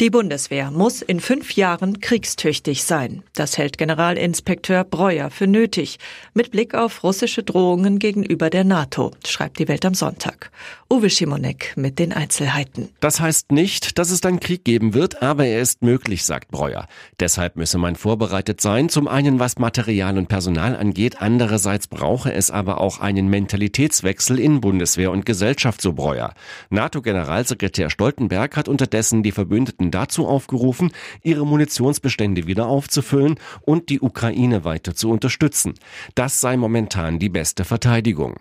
Die Bundeswehr muss in fünf Jahren kriegstüchtig sein. Das hält Generalinspekteur Breuer für nötig, mit Blick auf russische Drohungen gegenüber der NATO, schreibt die Welt am Sonntag. Uwe Schimonek mit den Einzelheiten. Das heißt nicht, dass es dann Krieg geben wird, aber er ist möglich, sagt Breuer. Deshalb müsse man vorbereitet sein, zum einen was Material und Personal angeht, andererseits brauche es aber auch einen Mentalitätswechsel in Bundeswehr und Gesellschaft, so Breuer. NATO-Generalsekretär Stoltenberg hat unterdessen die Verbündeten Staaten dazu aufgerufen, ihre Munitionsbestände wieder aufzufüllen und die Ukraine weiter zu unterstützen. Das sei momentan die beste Verteidigung.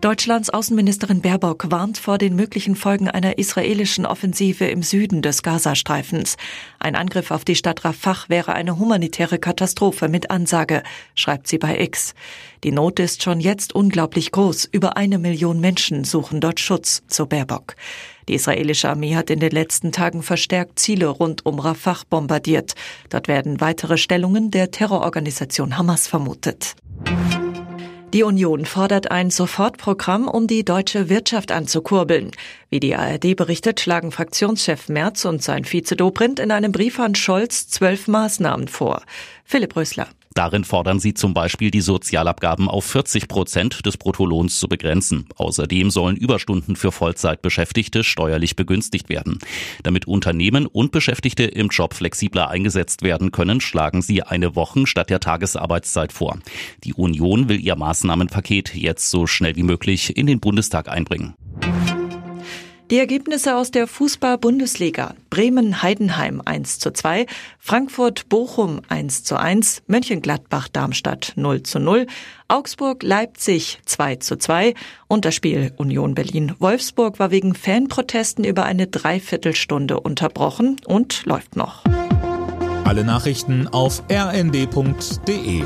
Deutschlands Außenministerin Baerbock warnt vor den möglichen Folgen einer israelischen Offensive im Süden des Gazastreifens. Ein Angriff auf die Stadt Rafah wäre eine humanitäre Katastrophe mit Ansage, schreibt sie bei X. Die Not ist schon jetzt unglaublich groß. Über eine Million Menschen suchen dort Schutz, so Baerbock. Die israelische Armee hat in den letzten Tagen verstärkt Ziele rund um Rafah bombardiert. Dort werden weitere Stellungen der Terrororganisation Hamas vermutet. Die Union fordert ein Sofortprogramm, um die deutsche Wirtschaft anzukurbeln. Wie die ARD berichtet, schlagen Fraktionschef Merz und sein Vize Dobrindt in einem Brief an Scholz zwölf Maßnahmen vor. Philipp Rösler. Darin fordern sie zum Beispiel, die Sozialabgaben auf 40 Prozent des Bruttolohns zu begrenzen. Außerdem sollen Überstunden für Vollzeitbeschäftigte steuerlich begünstigt werden. Damit Unternehmen und Beschäftigte im Job flexibler eingesetzt werden können, schlagen sie eine Wochen statt der Tagesarbeitszeit vor. Die Union will ihr Maßnahmenpaket jetzt so schnell wie möglich in den Bundestag einbringen. Die Ergebnisse aus der Fußball-Bundesliga. Bremen-Heidenheim 1 zu 2, Frankfurt-Bochum 1 zu 1, Mönchengladbach-Darmstadt 0 zu 0, Augsburg-Leipzig 2 zu 2 und das Spiel Union Berlin-Wolfsburg war wegen Fanprotesten über eine Dreiviertelstunde unterbrochen und läuft noch. Alle Nachrichten auf rnd.de